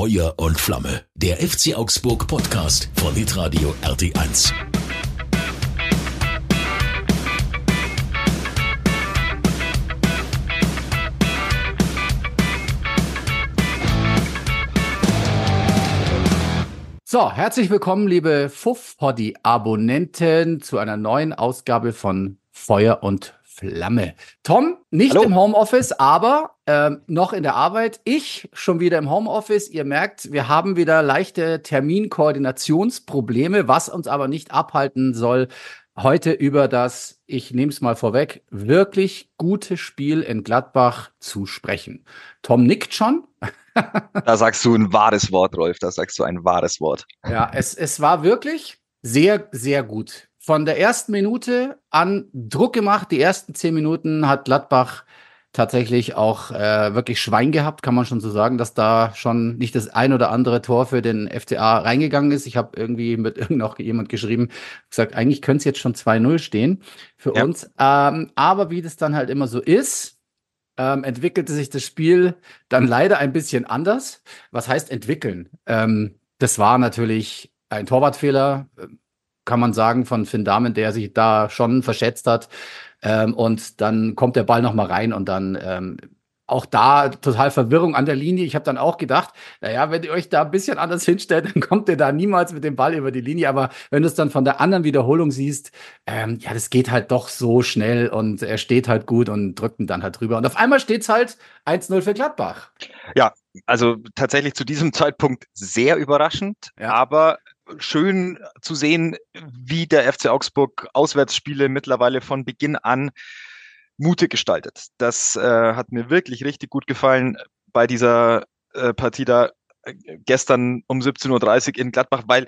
Feuer und Flamme. Der FC Augsburg Podcast von Hitradio RT1. So, herzlich willkommen, liebe Fuff-Poddy-Abonnenten, zu einer neuen Ausgabe von Feuer und Flamme. Tom, nicht Hallo. im Homeoffice, aber äh, noch in der Arbeit. Ich schon wieder im Homeoffice. Ihr merkt, wir haben wieder leichte Terminkoordinationsprobleme, was uns aber nicht abhalten soll, heute über das, ich nehme es mal vorweg, wirklich gute Spiel in Gladbach zu sprechen. Tom nickt schon. da sagst du ein wahres Wort, Rolf. Da sagst du ein wahres Wort. Ja, es, es war wirklich sehr, sehr gut von der ersten Minute an Druck gemacht. Die ersten zehn Minuten hat Gladbach tatsächlich auch äh, wirklich Schwein gehabt, kann man schon so sagen, dass da schon nicht das ein oder andere Tor für den FCA reingegangen ist. Ich habe irgendwie mit irgend jemand geschrieben, gesagt, eigentlich könnte es jetzt schon 2-0 stehen für ja. uns. Ähm, aber wie das dann halt immer so ist, ähm, entwickelte sich das Spiel dann leider ein bisschen anders. Was heißt entwickeln? Ähm, das war natürlich ein Torwartfehler kann man sagen, von Finn Dahmen, der sich da schon verschätzt hat. Ähm, und dann kommt der Ball nochmal rein und dann ähm, auch da total Verwirrung an der Linie. Ich habe dann auch gedacht, naja, wenn ihr euch da ein bisschen anders hinstellt, dann kommt ihr da niemals mit dem Ball über die Linie. Aber wenn du es dann von der anderen Wiederholung siehst, ähm, ja, das geht halt doch so schnell und er steht halt gut und drückt ihn dann halt drüber. Und auf einmal steht es halt 1-0 für Gladbach. Ja, also tatsächlich zu diesem Zeitpunkt sehr überraschend, ja. aber schön zu sehen, wie der FC Augsburg Auswärtsspiele mittlerweile von Beginn an mutig gestaltet. Das äh, hat mir wirklich richtig gut gefallen bei dieser äh, Partie da äh, gestern um 17.30 Uhr in Gladbach, weil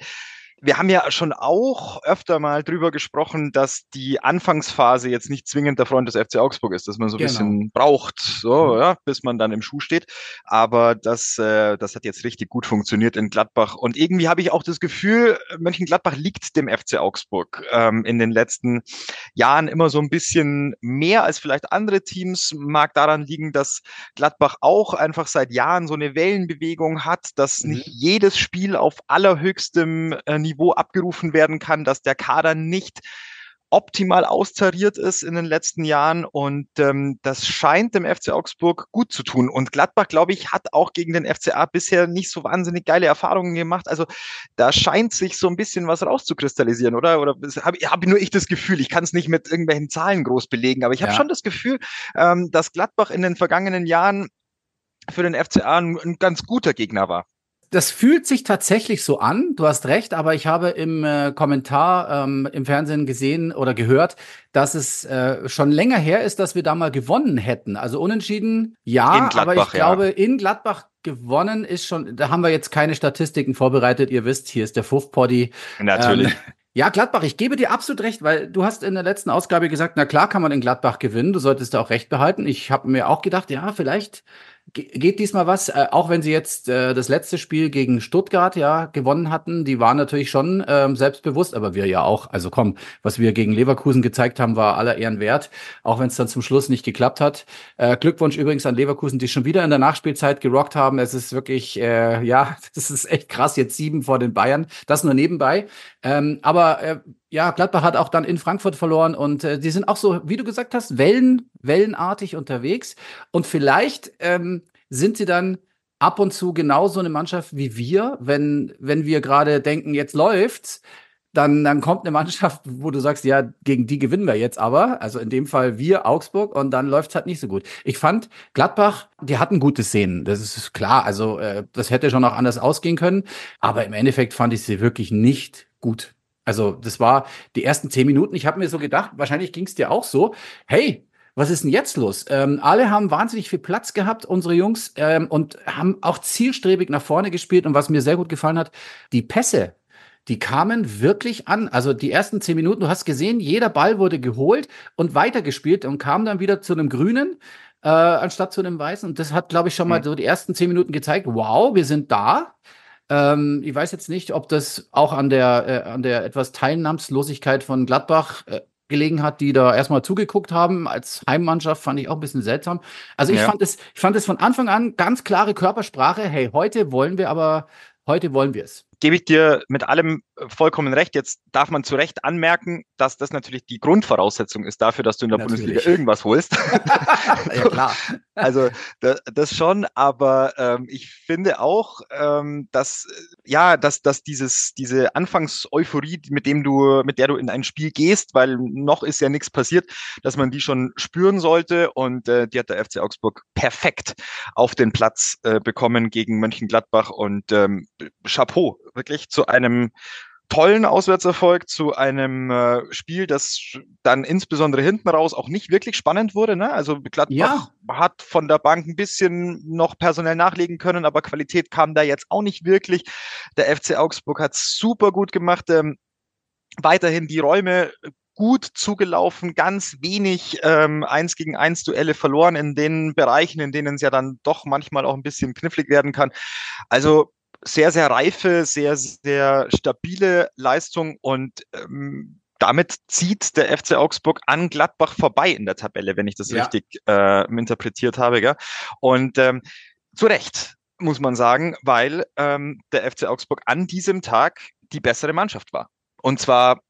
wir haben ja schon auch öfter mal drüber gesprochen, dass die Anfangsphase jetzt nicht zwingend der Freund des FC Augsburg ist, dass man so ein genau. bisschen braucht, so, mhm. ja, bis man dann im Schuh steht. Aber das, äh, das hat jetzt richtig gut funktioniert in Gladbach. Und irgendwie habe ich auch das Gefühl, Mönchengladbach liegt dem FC Augsburg ähm, in den letzten Jahren immer so ein bisschen mehr als vielleicht andere Teams. Mag daran liegen, dass Gladbach auch einfach seit Jahren so eine Wellenbewegung hat, dass mhm. nicht jedes Spiel auf allerhöchstem äh, Niveau Niveau abgerufen werden kann, dass der Kader nicht optimal austariert ist in den letzten Jahren und ähm, das scheint dem FC Augsburg gut zu tun. Und Gladbach, glaube ich, hat auch gegen den FCA bisher nicht so wahnsinnig geile Erfahrungen gemacht. Also da scheint sich so ein bisschen was rauszukristallisieren, oder? Oder habe hab nur ich das Gefühl, ich kann es nicht mit irgendwelchen Zahlen groß belegen, aber ich habe ja. schon das Gefühl, ähm, dass Gladbach in den vergangenen Jahren für den FCA ein, ein ganz guter Gegner war das fühlt sich tatsächlich so an. Du hast recht, aber ich habe im äh, Kommentar ähm, im Fernsehen gesehen oder gehört, dass es äh, schon länger her ist, dass wir da mal gewonnen hätten. Also unentschieden, ja, aber ich glaube, in Gladbach gewonnen ist schon, da haben wir jetzt keine Statistiken vorbereitet. Ihr wisst, hier ist der Fuff-Poddy. Natürlich. Ähm, ja, Gladbach, ich gebe dir absolut recht, weil du hast in der letzten Ausgabe gesagt, na klar kann man in Gladbach gewinnen, du solltest da auch recht behalten. Ich habe mir auch gedacht, ja, vielleicht geht diesmal was, äh, auch wenn sie jetzt äh, das letzte Spiel gegen Stuttgart ja gewonnen hatten, die waren natürlich schon ähm, selbstbewusst, aber wir ja auch. Also komm, was wir gegen Leverkusen gezeigt haben, war aller Ehren wert, auch wenn es dann zum Schluss nicht geklappt hat. Äh, Glückwunsch übrigens an Leverkusen, die schon wieder in der Nachspielzeit gerockt haben. Es ist wirklich, äh, ja, das ist echt krass, jetzt sieben vor den Bayern. Das nur nebenbei. Ähm, aber äh, ja, Gladbach hat auch dann in Frankfurt verloren und äh, die sind auch so, wie du gesagt hast, Wellen, wellenartig unterwegs. Und vielleicht ähm, sind sie dann ab und zu genauso eine Mannschaft wie wir, wenn, wenn wir gerade denken, jetzt läuft's, dann, dann kommt eine Mannschaft, wo du sagst, ja, gegen die gewinnen wir jetzt aber. Also in dem Fall wir, Augsburg, und dann läuft's halt nicht so gut. Ich fand, Gladbach, die hatten gute Szenen. Das ist klar. Also äh, das hätte schon auch anders ausgehen können. Aber im Endeffekt fand ich sie wirklich nicht gut. Also das war die ersten zehn Minuten. Ich habe mir so gedacht, wahrscheinlich ging es dir auch so. Hey, was ist denn jetzt los? Ähm, alle haben wahnsinnig viel Platz gehabt, unsere Jungs, ähm, und haben auch zielstrebig nach vorne gespielt. Und was mir sehr gut gefallen hat, die Pässe, die kamen wirklich an. Also die ersten zehn Minuten, du hast gesehen, jeder Ball wurde geholt und weitergespielt und kam dann wieder zu einem Grünen. Äh, anstatt zu einem Weißen. Und das hat, glaube ich, schon mal mhm. so die ersten zehn Minuten gezeigt, wow, wir sind da. Ähm, ich weiß jetzt nicht, ob das auch an der, äh, an der etwas Teilnahmslosigkeit von Gladbach äh, gelegen hat, die da erstmal zugeguckt haben. Als Heimmannschaft fand ich auch ein bisschen seltsam. Also ich ja. fand es, ich fand es von Anfang an ganz klare Körpersprache. Hey, heute wollen wir aber, heute wollen wir es gebe ich dir mit allem äh, vollkommen recht. Jetzt darf man zu Recht anmerken, dass das natürlich die Grundvoraussetzung ist dafür, dass du in der natürlich. Bundesliga irgendwas holst. ja, klar. also das, das schon, aber ähm, ich finde auch, ähm, dass ja, dass, dass dieses, diese Anfangseuphorie, mit dem du, mit der du in ein Spiel gehst, weil noch ist ja nichts passiert, dass man die schon spüren sollte. Und äh, die hat der FC Augsburg perfekt auf den Platz äh, bekommen gegen Mönchengladbach und ähm, Chapeau wirklich zu einem tollen Auswärtserfolg, zu einem äh, Spiel, das dann insbesondere hinten raus auch nicht wirklich spannend wurde. Ne? Also Gladbach ja. hat von der Bank ein bisschen noch personell nachlegen können, aber Qualität kam da jetzt auch nicht wirklich. Der FC Augsburg hat super gut gemacht. Ähm, weiterhin die Räume gut zugelaufen, ganz wenig ähm, eins gegen eins Duelle verloren in den Bereichen, in denen es ja dann doch manchmal auch ein bisschen knifflig werden kann. Also sehr, sehr reife, sehr, sehr stabile Leistung und ähm, damit zieht der FC Augsburg an Gladbach vorbei in der Tabelle, wenn ich das ja. richtig äh, interpretiert habe. Gell? Und ähm, zu Recht, muss man sagen, weil ähm, der FC Augsburg an diesem Tag die bessere Mannschaft war. Und zwar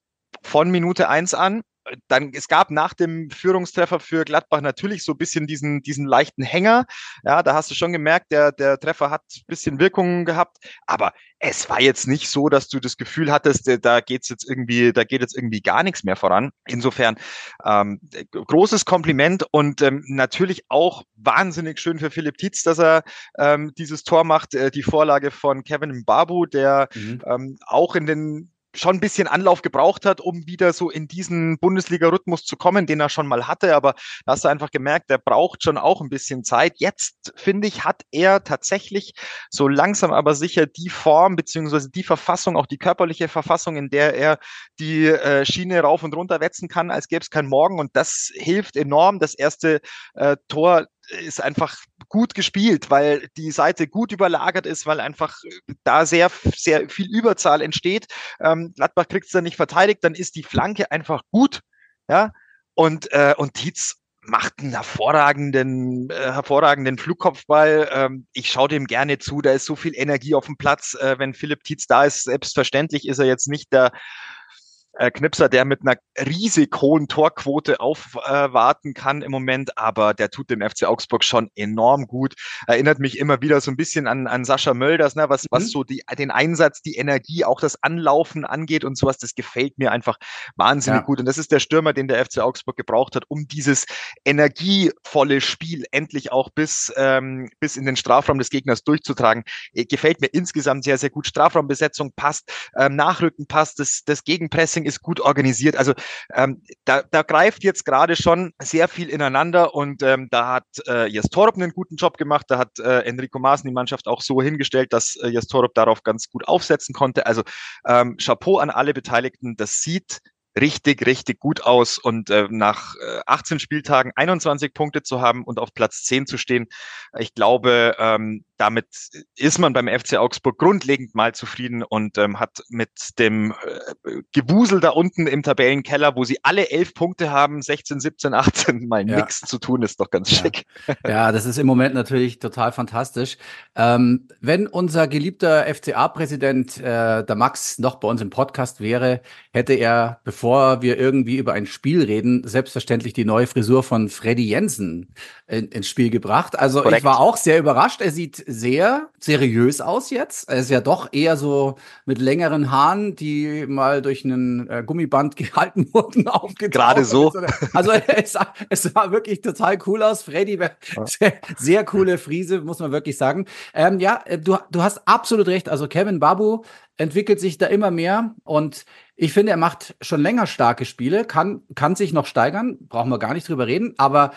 von Minute eins an dann, es gab nach dem Führungstreffer für Gladbach natürlich so ein bisschen diesen, diesen leichten Hänger. Ja, da hast du schon gemerkt, der, der Treffer hat ein bisschen Wirkungen gehabt. Aber es war jetzt nicht so, dass du das Gefühl hattest, äh, da geht's jetzt irgendwie, da geht jetzt irgendwie gar nichts mehr voran. Insofern ähm, großes Kompliment und ähm, natürlich auch wahnsinnig schön für Philipp Tietz, dass er ähm, dieses Tor macht. Äh, die Vorlage von Kevin Babu, der mhm. ähm, auch in den schon ein bisschen Anlauf gebraucht hat, um wieder so in diesen Bundesliga-Rhythmus zu kommen, den er schon mal hatte. Aber da hast du einfach gemerkt, der braucht schon auch ein bisschen Zeit. Jetzt, finde ich, hat er tatsächlich so langsam aber sicher die Form beziehungsweise die Verfassung, auch die körperliche Verfassung, in der er die äh, Schiene rauf und runter wetzen kann, als gäbe es kein Morgen. Und das hilft enorm. Das erste äh, Tor ist einfach gut gespielt, weil die Seite gut überlagert ist, weil einfach da sehr, sehr viel Überzahl entsteht. Ähm, Gladbach kriegt es dann nicht verteidigt, dann ist die Flanke einfach gut. Ja, und, äh, und Tietz macht einen hervorragenden, äh, hervorragenden Flugkopfball. Ähm, ich schaue dem gerne zu, da ist so viel Energie auf dem Platz. Äh, wenn Philipp Tietz da ist, selbstverständlich ist er jetzt nicht der äh, Knipser, der mit einer riesig hohen Torquote aufwarten äh, kann im Moment, aber der tut dem FC Augsburg schon enorm gut. Erinnert mich immer wieder so ein bisschen an, an Sascha Mölders, ne, was, mhm. was so die, den Einsatz, die Energie, auch das Anlaufen angeht und sowas, das gefällt mir einfach wahnsinnig ja. gut. Und das ist der Stürmer, den der FC Augsburg gebraucht hat, um dieses energievolle Spiel endlich auch bis, ähm, bis in den Strafraum des Gegners durchzutragen. Äh, gefällt mir insgesamt sehr, sehr gut. Strafraumbesetzung passt, ähm, Nachrücken passt, das, das Gegenpressing Marketing ist gut organisiert. Also ähm, da, da greift jetzt gerade schon sehr viel ineinander und ähm, da hat äh, Jes Torup einen guten Job gemacht. Da hat äh, Enrico Maaßen die Mannschaft auch so hingestellt, dass äh, Jes Torup darauf ganz gut aufsetzen konnte. Also ähm, Chapeau an alle Beteiligten. Das sieht richtig, richtig gut aus und äh, nach äh, 18 Spieltagen 21 Punkte zu haben und auf Platz 10 zu stehen, ich glaube, ähm, damit ist man beim FC Augsburg grundlegend mal zufrieden und ähm, hat mit dem äh, Gewusel da unten im Tabellenkeller, wo sie alle elf Punkte haben, 16, 17, 18, mal ja. nichts zu tun, ist doch ganz ja. schick. Ja, das ist im Moment natürlich total fantastisch. Ähm, wenn unser geliebter FCA-Präsident, äh, der Max, noch bei uns im Podcast wäre, hätte er, bevor wir irgendwie über ein Spiel reden, selbstverständlich die neue Frisur von Freddy Jensen in, ins Spiel gebracht. Also Korrekt. ich war auch sehr überrascht. Er sieht sehr seriös aus jetzt. Er ist ja doch eher so mit längeren Haaren, die mal durch einen äh, Gummiband gehalten wurden, aufgetragen. Gerade so. Also es sah, es sah wirklich total cool aus. Freddy, sehr, sehr coole Friese, muss man wirklich sagen. Ähm, ja, äh, du, du hast absolut recht. Also Kevin Babu entwickelt sich da immer mehr und ich finde, er macht schon länger starke Spiele, kann, kann sich noch steigern, brauchen wir gar nicht drüber reden, aber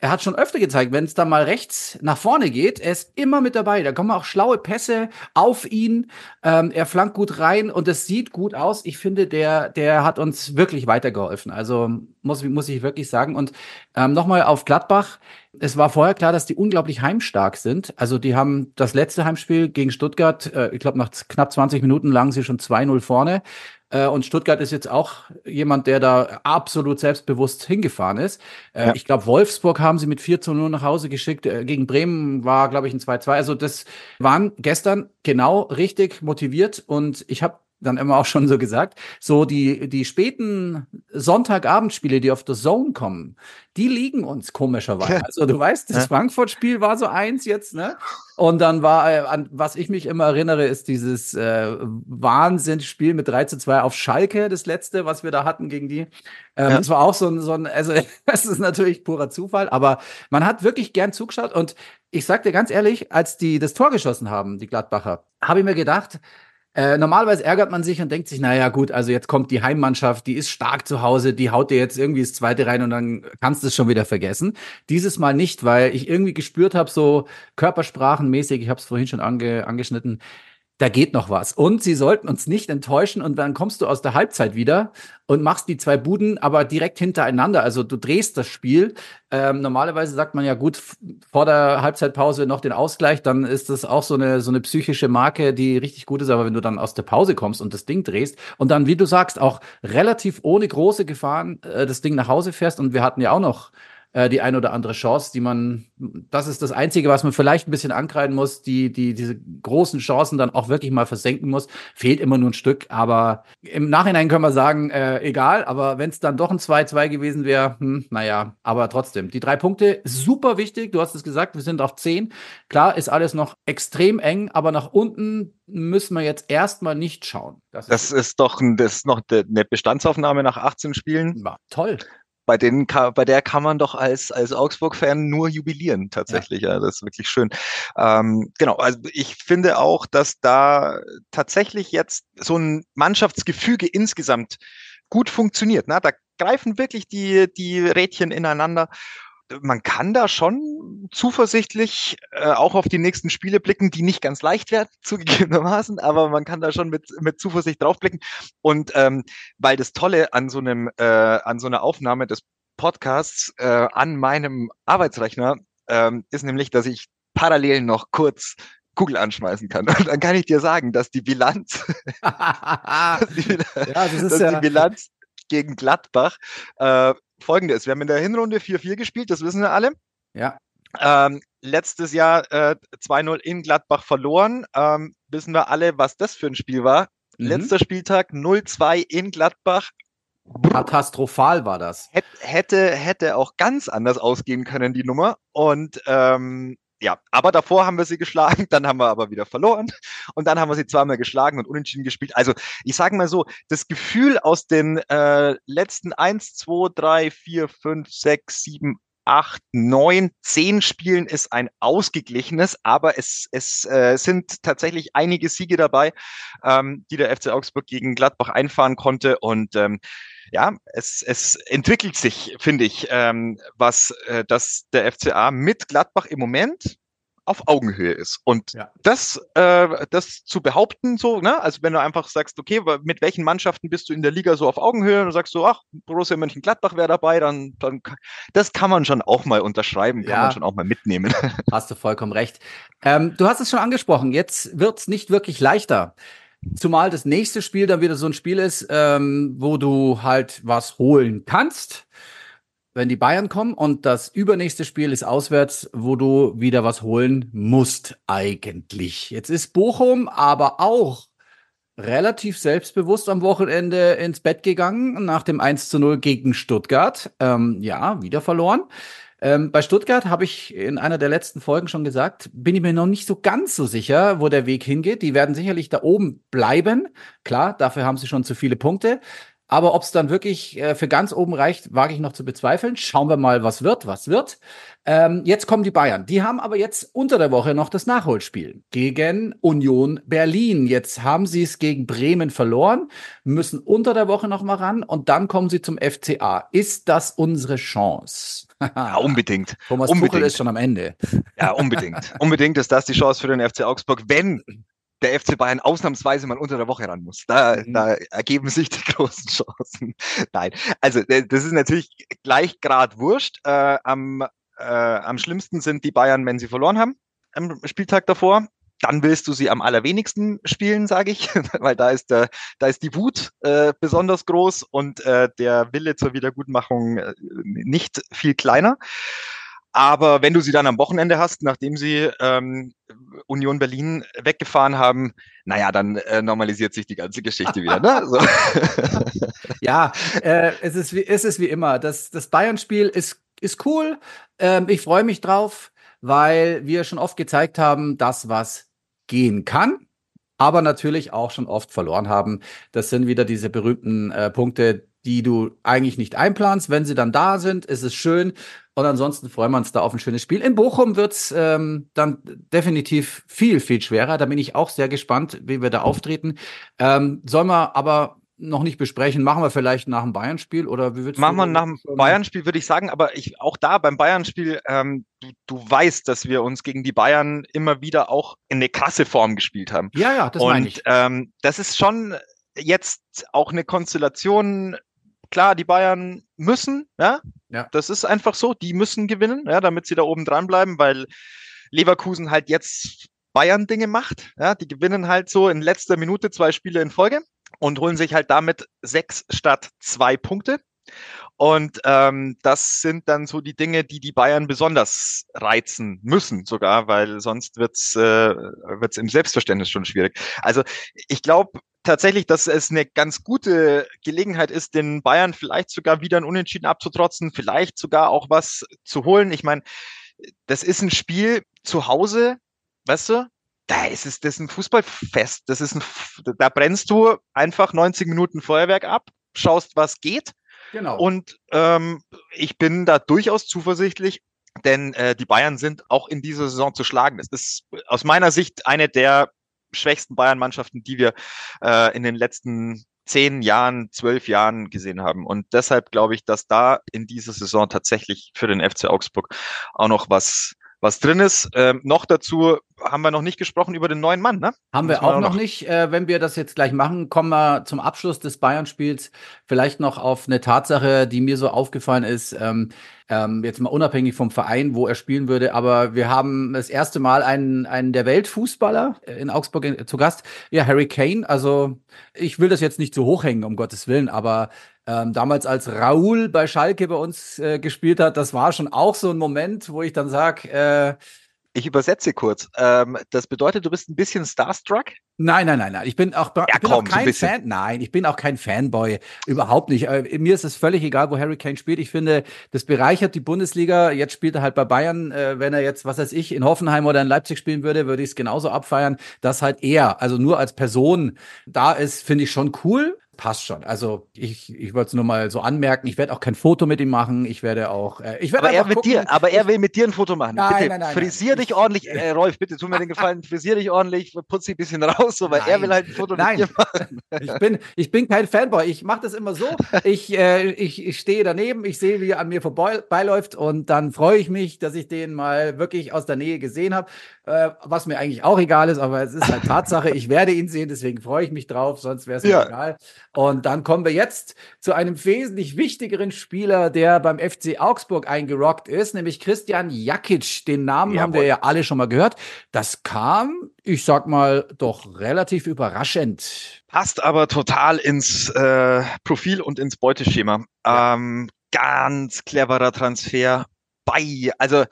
er hat schon öfter gezeigt, wenn es da mal rechts nach vorne geht, er ist immer mit dabei. Da kommen auch schlaue Pässe auf ihn. Ähm, er flankt gut rein und es sieht gut aus. Ich finde, der, der hat uns wirklich weitergeholfen. Also muss, muss ich wirklich sagen. Und ähm, nochmal auf Gladbach. Es war vorher klar, dass die unglaublich heimstark sind. Also die haben das letzte Heimspiel gegen Stuttgart, äh, ich glaube nach knapp 20 Minuten lagen sie schon 2-0 vorne. Äh, und Stuttgart ist jetzt auch jemand, der da absolut selbstbewusst hingefahren ist. Äh, ja. Ich glaube, Wolfsburg haben sie mit 4 zu 0 nach Hause geschickt. Äh, gegen Bremen war, glaube ich, ein 2-2. Also das waren gestern genau richtig motiviert und ich habe dann immer auch schon so gesagt, so die, die späten Sonntagabendspiele, die auf der Zone kommen, die liegen uns komischerweise. Also du weißt, das Frankfurt-Spiel war so eins jetzt, ne? Und dann war, äh, an was ich mich immer erinnere, ist dieses äh, Wahnsinnsspiel mit 3 zu 2 auf Schalke, das letzte, was wir da hatten gegen die. Ähm, ja. Das war auch so ein, so ein, also das ist natürlich purer Zufall, aber man hat wirklich gern zugeschaut und ich sag dir ganz ehrlich, als die das Tor geschossen haben, die Gladbacher, habe ich mir gedacht, äh, normalerweise ärgert man sich und denkt sich, naja, gut, also jetzt kommt die Heimmannschaft, die ist stark zu Hause, die haut dir jetzt irgendwie das zweite rein und dann kannst du es schon wieder vergessen. Dieses Mal nicht, weil ich irgendwie gespürt habe, so körpersprachenmäßig, ich habe es vorhin schon ange, angeschnitten, da geht noch was. Und sie sollten uns nicht enttäuschen und dann kommst du aus der Halbzeit wieder und machst die zwei Buden aber direkt hintereinander. Also du drehst das Spiel. Ähm, normalerweise sagt man ja gut, vor der Halbzeitpause noch den Ausgleich, dann ist das auch so eine, so eine psychische Marke, die richtig gut ist. Aber wenn du dann aus der Pause kommst und das Ding drehst und dann, wie du sagst, auch relativ ohne große Gefahren äh, das Ding nach Hause fährst und wir hatten ja auch noch äh, die ein oder andere Chance, die man, das ist das Einzige, was man vielleicht ein bisschen ankreiden muss, die, die diese großen Chancen dann auch wirklich mal versenken muss. Fehlt immer nur ein Stück, aber im Nachhinein können wir sagen, äh, egal, aber wenn es dann doch ein 2-2 gewesen wäre, hm, naja, aber trotzdem. Die drei Punkte, super wichtig, du hast es gesagt, wir sind auf 10. Klar ist alles noch extrem eng, aber nach unten müssen wir jetzt erstmal nicht schauen. Das, das ist, ist, doch das ist noch eine Bestandsaufnahme nach 18 Spielen. Ja, toll bei denen bei der kann man doch als, als Augsburg-Fan nur jubilieren, tatsächlich. Ja. ja. das ist wirklich schön. Ähm, genau, also ich finde auch, dass da tatsächlich jetzt so ein Mannschaftsgefüge insgesamt gut funktioniert. Ne? Da greifen wirklich die, die Rädchen ineinander man kann da schon zuversichtlich äh, auch auf die nächsten Spiele blicken, die nicht ganz leicht werden, zugegebenermaßen, aber man kann da schon mit, mit Zuversicht draufblicken. Und ähm, weil das Tolle an so einem, äh, an so einer Aufnahme des Podcasts äh, an meinem Arbeitsrechner ähm, ist nämlich, dass ich parallel noch kurz Google anschmeißen kann. Und dann kann ich dir sagen, dass die Bilanz, dass die, ja, das dass ja die Bilanz gegen Gladbach äh, folgende ist. Wir haben in der Hinrunde 4-4 gespielt, das wissen wir alle. Ja. Ähm, letztes Jahr äh, 2-0 in Gladbach verloren. Ähm, wissen wir alle, was das für ein Spiel war. Mhm. Letzter Spieltag 0-2 in Gladbach. Katastrophal war das. Hätte, hätte auch ganz anders ausgehen können, die Nummer. Und ähm, ja, aber davor haben wir sie geschlagen, dann haben wir aber wieder verloren und dann haben wir sie zweimal geschlagen und unentschieden gespielt. Also ich sage mal so, das Gefühl aus den äh, letzten eins, zwei, drei, vier, fünf, sechs, sieben, acht, neun, zehn Spielen ist ein ausgeglichenes, aber es, es äh, sind tatsächlich einige Siege dabei, ähm, die der FC Augsburg gegen Gladbach einfahren konnte und ähm, ja, es, es entwickelt sich, finde ich, ähm, was äh, dass der FCA mit Gladbach im Moment auf Augenhöhe ist. Und ja. das, äh, das zu behaupten, so, ne, also wenn du einfach sagst, okay, mit welchen Mannschaften bist du in der Liga so auf Augenhöhe und du sagst so, ach, Borussia Mönchengladbach wäre dabei, dann, dann, das kann man schon auch mal unterschreiben, kann ja. man schon auch mal mitnehmen. Hast du vollkommen recht. Ähm, du hast es schon angesprochen, jetzt wird's nicht wirklich leichter. Zumal das nächste Spiel dann wieder so ein Spiel ist, ähm, wo du halt was holen kannst, wenn die Bayern kommen. Und das übernächste Spiel ist auswärts, wo du wieder was holen musst, eigentlich. Jetzt ist Bochum aber auch relativ selbstbewusst am Wochenende ins Bett gegangen nach dem 1 zu 0 gegen Stuttgart. Ähm, ja, wieder verloren. Ähm, bei Stuttgart habe ich in einer der letzten Folgen schon gesagt, bin ich mir noch nicht so ganz so sicher, wo der Weg hingeht. Die werden sicherlich da oben bleiben. Klar, dafür haben sie schon zu viele Punkte. Aber ob es dann wirklich äh, für ganz oben reicht, wage ich noch zu bezweifeln. Schauen wir mal, was wird, was wird. Ähm, jetzt kommen die Bayern. Die haben aber jetzt unter der Woche noch das Nachholspiel gegen Union Berlin. Jetzt haben sie es gegen Bremen verloren, müssen unter der Woche noch mal ran und dann kommen sie zum FCA. Ist das unsere Chance? Ja, unbedingt. Thomas unbedingt. Tuchel ist schon am Ende. Ja, unbedingt. unbedingt ist das die Chance für den FC Augsburg, wenn der FC Bayern ausnahmsweise mal unter der Woche ran muss. Da, mhm. da ergeben sich die großen Chancen. Nein, also äh, das ist natürlich gleich grad wurscht. Äh, am, äh, am schlimmsten sind die Bayern, wenn sie verloren haben am Spieltag davor. Dann willst du sie am allerwenigsten spielen, sage ich, weil da ist der, da ist die Wut äh, besonders groß und äh, der Wille zur Wiedergutmachung äh, nicht viel kleiner. Aber wenn du sie dann am Wochenende hast, nachdem sie ähm, Union Berlin weggefahren haben, naja, dann äh, normalisiert sich die ganze Geschichte wieder. Ne? So. ja, äh, es, ist wie, es ist wie immer. Das, das Bayern-Spiel ist, ist cool. Ähm, ich freue mich drauf, weil wir schon oft gezeigt haben, dass was gehen kann aber natürlich auch schon oft verloren haben. Das sind wieder diese berühmten äh, Punkte, die du eigentlich nicht einplanst. Wenn sie dann da sind, ist es schön. Und ansonsten freuen wir uns da auf ein schönes Spiel. In Bochum wird's ähm, dann definitiv viel, viel schwerer. Da bin ich auch sehr gespannt, wie wir da auftreten. Ähm, sollen wir aber noch nicht besprechen. Machen wir vielleicht nach dem Bayern-Spiel oder wie Machen wir nach dem Bayern-Spiel, würde ich sagen. Aber ich, auch da beim Bayern-Spiel, ähm, du, du weißt, dass wir uns gegen die Bayern immer wieder auch in eine krasse Form gespielt haben. Ja, ja, das Und, meine ich. Ähm, das ist schon jetzt auch eine Konstellation, klar, die Bayern müssen, ja? ja, das ist einfach so, die müssen gewinnen, ja, damit sie da oben dran bleiben, weil Leverkusen halt jetzt Bayern-Dinge macht, ja, die gewinnen halt so in letzter Minute zwei Spiele in Folge und holen sich halt damit sechs statt zwei Punkte. Und ähm, das sind dann so die Dinge, die die Bayern besonders reizen müssen, sogar, weil sonst wird's äh, wird's im Selbstverständnis schon schwierig. Also ich glaube, tatsächlich, dass es eine ganz gute Gelegenheit ist, den Bayern vielleicht sogar wieder ein Unentschieden abzutrotzen, vielleicht sogar auch was zu holen. Ich meine, das ist ein Spiel zu Hause, weißt du? Da ist es, das ist ein Fußballfest. Das ist ein, da brennst du einfach 90 Minuten Feuerwerk ab, schaust, was geht. Genau. Und ähm, ich bin da durchaus zuversichtlich, denn äh, die Bayern sind auch in dieser Saison zu schlagen. Das ist aus meiner Sicht eine der schwächsten Bayern-Mannschaften, die wir äh, in den letzten zehn Jahren, zwölf Jahren gesehen haben. Und deshalb glaube ich, dass da in dieser Saison tatsächlich für den FC Augsburg auch noch was was drin ist. Ähm, noch dazu haben wir noch nicht gesprochen über den neuen Mann, ne? Haben wir auch noch, noch nicht. Äh, wenn wir das jetzt gleich machen, kommen wir zum Abschluss des Bayern-Spiels vielleicht noch auf eine Tatsache, die mir so aufgefallen ist. Ähm, ähm, jetzt mal unabhängig vom Verein, wo er spielen würde, aber wir haben das erste Mal einen, einen der Weltfußballer in Augsburg in, zu Gast, ja, Harry Kane. Also ich will das jetzt nicht zu hoch hängen, um Gottes Willen, aber ähm, damals als Raoul bei Schalke bei uns äh, gespielt hat, das war schon auch so ein Moment, wo ich dann sage, äh, ich übersetze kurz. Ähm, das bedeutet, du bist ein bisschen starstruck? Nein, nein, nein, nein. Ich bin auch, ja, ich bin komm, auch kein so Fan. Nein, ich bin auch kein Fanboy. Überhaupt nicht. Äh, mir ist es völlig egal, wo Harry Kane spielt. Ich finde, das bereichert die Bundesliga. Jetzt spielt er halt bei Bayern. Äh, wenn er jetzt, was weiß ich, in Hoffenheim oder in Leipzig spielen würde, würde ich es genauso abfeiern. dass halt er, also nur als Person da ist, finde ich schon cool passt schon. Also ich, ich wollte es nur mal so anmerken. Ich werde auch kein Foto mit ihm machen. Ich werde auch. Äh, ich werde aber er mit gucken. dir, aber er will mit dir ein Foto machen. Nein, bitte, nein, nein, frisier nein. dich ordentlich, äh, Rolf. Bitte tu mir den Gefallen, frisier dich ordentlich, putz dich ein bisschen raus, so, weil er will halt ein Foto nein. mit dir machen. Ich bin, ich bin kein Fanboy. Ich mache das immer so. Ich, äh, ich, ich stehe daneben, ich sehe, wie er an mir vorbeiläuft und dann freue ich mich, dass ich den mal wirklich aus der Nähe gesehen habe. Äh, was mir eigentlich auch egal ist, aber es ist halt Tatsache. Ich werde ihn sehen, deswegen freue ich mich drauf. Sonst wäre es ja. egal. Und dann kommen wir jetzt zu einem wesentlich wichtigeren Spieler, der beim FC Augsburg eingerockt ist, nämlich Christian Jakic. Den Namen Jawohl. haben wir ja alle schon mal gehört. Das kam, ich sag mal, doch relativ überraschend. Passt aber total ins äh, Profil und ins Beuteschema. Ja. Ähm, ganz cleverer Transfer bei. Also,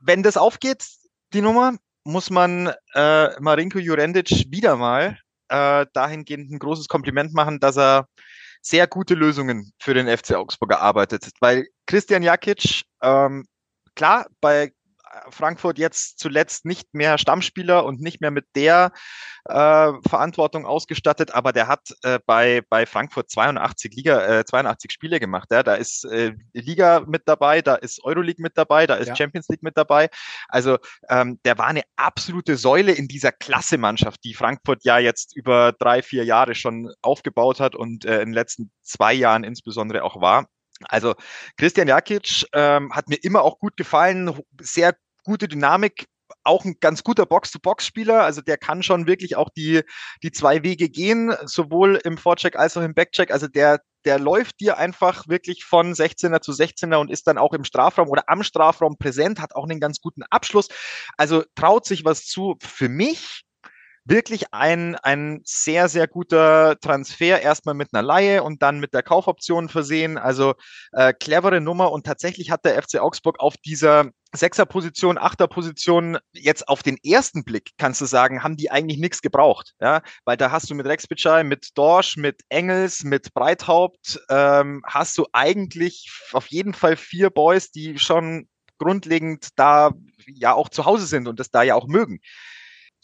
wenn das aufgeht, die Nummer, muss man äh, Marinko Jurendic wieder mal äh, dahingehend ein großes Kompliment machen, dass er sehr gute Lösungen für den FC Augsburg erarbeitet. Weil Christian Jakic, ähm, klar, bei Frankfurt jetzt zuletzt nicht mehr Stammspieler und nicht mehr mit der äh, Verantwortung ausgestattet, aber der hat äh, bei, bei Frankfurt 82 Liga, äh, 82 Spiele gemacht. Ja? Da ist äh, Liga mit dabei, da ist Euroleague mit dabei, da ist ja. Champions League mit dabei. Also ähm, der war eine absolute Säule in dieser Klasse-Mannschaft, die Frankfurt ja jetzt über drei, vier Jahre schon aufgebaut hat und äh, in den letzten zwei Jahren insbesondere auch war. Also Christian Jakic ähm, hat mir immer auch gut gefallen, sehr gute Dynamik, auch ein ganz guter Box-to-Box-Spieler. Also der kann schon wirklich auch die, die zwei Wege gehen, sowohl im Vorcheck als auch im Backcheck. Also der, der läuft dir einfach wirklich von 16er zu 16er und ist dann auch im Strafraum oder am Strafraum präsent, hat auch einen ganz guten Abschluss. Also traut sich was zu. Für mich wirklich ein, ein sehr, sehr guter Transfer. Erstmal mit einer Laie und dann mit der Kaufoption versehen. Also äh, clevere Nummer und tatsächlich hat der FC Augsburg auf dieser Sechser-Position, Achter-Position, jetzt auf den ersten Blick kannst du sagen, haben die eigentlich nichts gebraucht, ja, weil da hast du mit Rex Bitschei, mit Dorsch, mit Engels, mit Breithaupt, ähm, hast du eigentlich auf jeden Fall vier Boys, die schon grundlegend da ja auch zu Hause sind und das da ja auch mögen.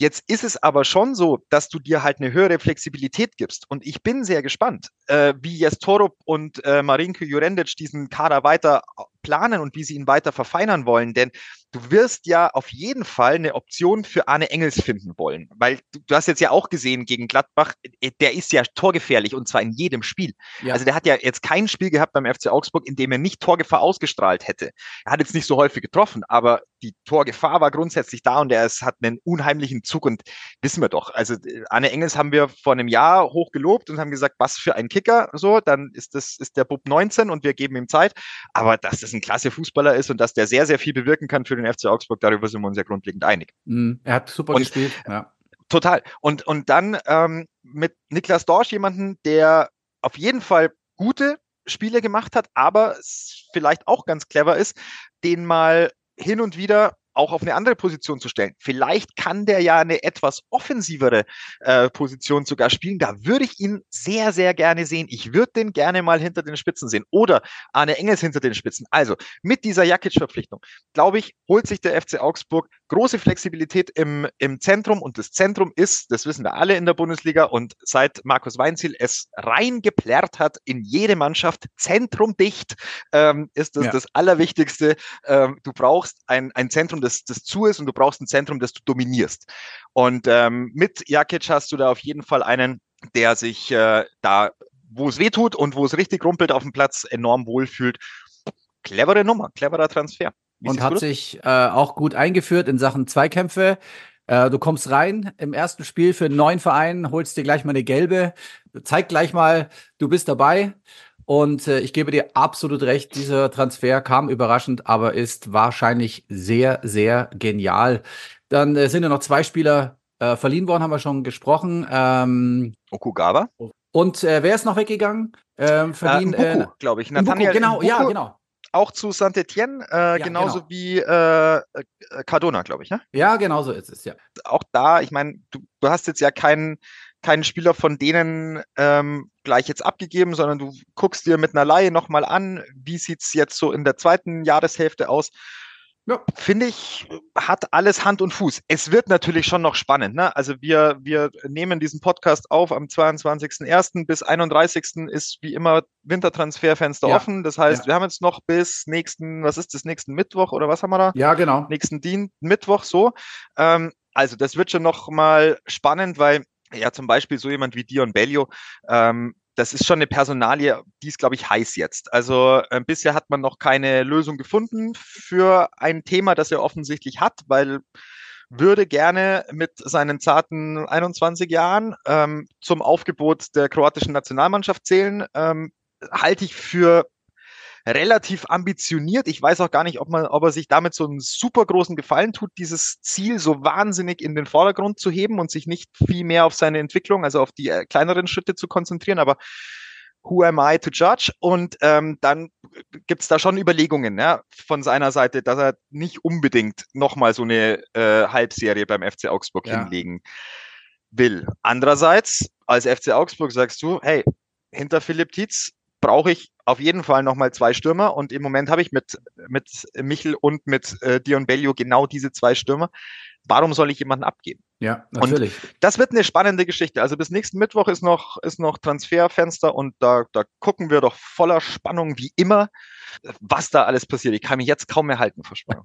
Jetzt ist es aber schon so, dass du dir halt eine höhere Flexibilität gibst. Und ich bin sehr gespannt, äh, wie jetzt Torup und äh, Marinko Jurendic diesen Kader weiter planen und wie sie ihn weiter verfeinern wollen. Denn du wirst ja auf jeden Fall eine Option für Arne Engels finden wollen. Weil du, du hast jetzt ja auch gesehen gegen Gladbach, äh, der ist ja torgefährlich und zwar in jedem Spiel. Ja. Also der hat ja jetzt kein Spiel gehabt beim FC Augsburg, in dem er nicht Torgefahr ausgestrahlt hätte. Er hat jetzt nicht so häufig getroffen, aber die Torgefahr war grundsätzlich da und er ist, hat einen unheimlichen Zug und wissen wir doch. Also äh, Arne Engels haben wir vor einem Jahr hoch gelobt und haben gesagt, was für ein Kicker, so, dann ist das, ist der Bub 19 und wir geben ihm Zeit. Aber das ein klasse Fußballer ist und dass der sehr, sehr viel bewirken kann für den FC Augsburg, darüber sind wir uns ja grundlegend einig. Mm, er hat super und, gespielt, ja. Total. Und, und dann ähm, mit Niklas Dorsch jemanden, der auf jeden Fall gute Spiele gemacht hat, aber vielleicht auch ganz clever ist, den mal hin und wieder auch auf eine andere Position zu stellen. Vielleicht kann der ja eine etwas offensivere äh, Position sogar spielen. Da würde ich ihn sehr, sehr gerne sehen. Ich würde den gerne mal hinter den Spitzen sehen oder Arne Engels hinter den Spitzen. Also mit dieser Jakic-Verpflichtung, glaube ich, holt sich der FC Augsburg große Flexibilität im, im Zentrum und das Zentrum ist, das wissen wir alle in der Bundesliga und seit Markus Weinziel es reingeplärrt hat in jede Mannschaft, zentrumdicht, ähm, ist das ja. das Allerwichtigste. Ähm, du brauchst ein, ein Zentrum, das, das zu ist und du brauchst ein Zentrum, das du dominierst. Und ähm, mit Jakic hast du da auf jeden Fall einen, der sich äh, da, wo es weh tut und wo es richtig rumpelt auf dem Platz, enorm wohlfühlt. Clevere Nummer, cleverer Transfer. Und hat sich äh, auch gut eingeführt in Sachen Zweikämpfe. Äh, du kommst rein im ersten Spiel für einen neuen Verein, holst dir gleich mal eine gelbe, zeig gleich mal, du bist dabei. Und äh, ich gebe dir absolut recht, dieser Transfer kam überraschend, aber ist wahrscheinlich sehr, sehr genial. Dann äh, sind ja noch zwei Spieler äh, verliehen worden, haben wir schon gesprochen. Ähm, Okugawa. Und äh, wer ist noch weggegangen? Ähm, verliehen, äh, glaube ich. Nathaniel Mbuku, genau, Mbuku, ja, genau. Auch zu Saint-Etienne, äh, ja, genauso genau. wie äh, äh, Cardona, glaube ich, ne? Ja, genau so ist es, ja. Auch da, ich meine, du, du hast jetzt ja keinen keinen Spieler von denen ähm, gleich jetzt abgegeben, sondern du guckst dir mit einer Laie nochmal an, wie sieht's jetzt so in der zweiten Jahreshälfte aus. Ja. Finde ich, hat alles Hand und Fuß. Es wird natürlich schon noch spannend. Ne? Also wir, wir nehmen diesen Podcast auf am 22.01. bis 31. ist wie immer Wintertransferfenster ja. offen. Das heißt, ja. wir haben jetzt noch bis nächsten, was ist das, nächsten Mittwoch oder was haben wir da? Ja, genau. Nächsten Dien Mittwoch so. Ähm, also das wird schon noch mal spannend, weil ja zum Beispiel so jemand wie Dion Bellio, ähm, das ist schon eine Personalie, die ist, glaube ich, heiß jetzt. Also äh, bisher hat man noch keine Lösung gefunden für ein Thema, das er offensichtlich hat, weil würde gerne mit seinen zarten 21 Jahren ähm, zum Aufgebot der kroatischen Nationalmannschaft zählen. Ähm, halte ich für relativ ambitioniert. Ich weiß auch gar nicht, ob man, ob er sich damit so einen super großen Gefallen tut, dieses Ziel so wahnsinnig in den Vordergrund zu heben und sich nicht viel mehr auf seine Entwicklung, also auf die äh, kleineren Schritte zu konzentrieren. Aber who am I to judge? Und ähm, dann gibt's da schon Überlegungen ja, von seiner Seite, dass er nicht unbedingt nochmal so eine äh, Halbserie beim FC Augsburg ja. hinlegen will. Andererseits, als FC Augsburg sagst du, hey, hinter Philipp Tietz brauche ich auf jeden Fall nochmal zwei Stürmer und im Moment habe ich mit, mit Michel und mit äh, Dion Bellio genau diese zwei Stürmer. Warum soll ich jemanden abgeben? Ja, natürlich. Und das wird eine spannende Geschichte. Also bis nächsten Mittwoch ist noch, ist noch Transferfenster und da, da gucken wir doch voller Spannung wie immer, was da alles passiert. Ich kann mich jetzt kaum mehr halten vor Spannung.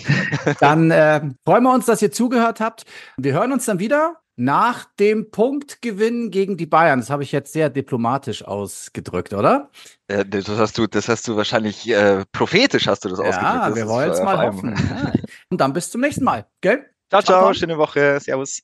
dann äh, freuen wir uns, dass ihr zugehört habt. Wir hören uns dann wieder nach dem Punktgewinn gegen die Bayern. Das habe ich jetzt sehr diplomatisch ausgedrückt, oder? Äh, das hast du, das hast du wahrscheinlich äh, prophetisch hast du das ja, ausgedrückt. Ja, wir wollen jetzt mal hoffen. Ja. Und dann bis zum nächsten Mal, gell? Ciao, ciao, ciao, schöne Woche. Servus.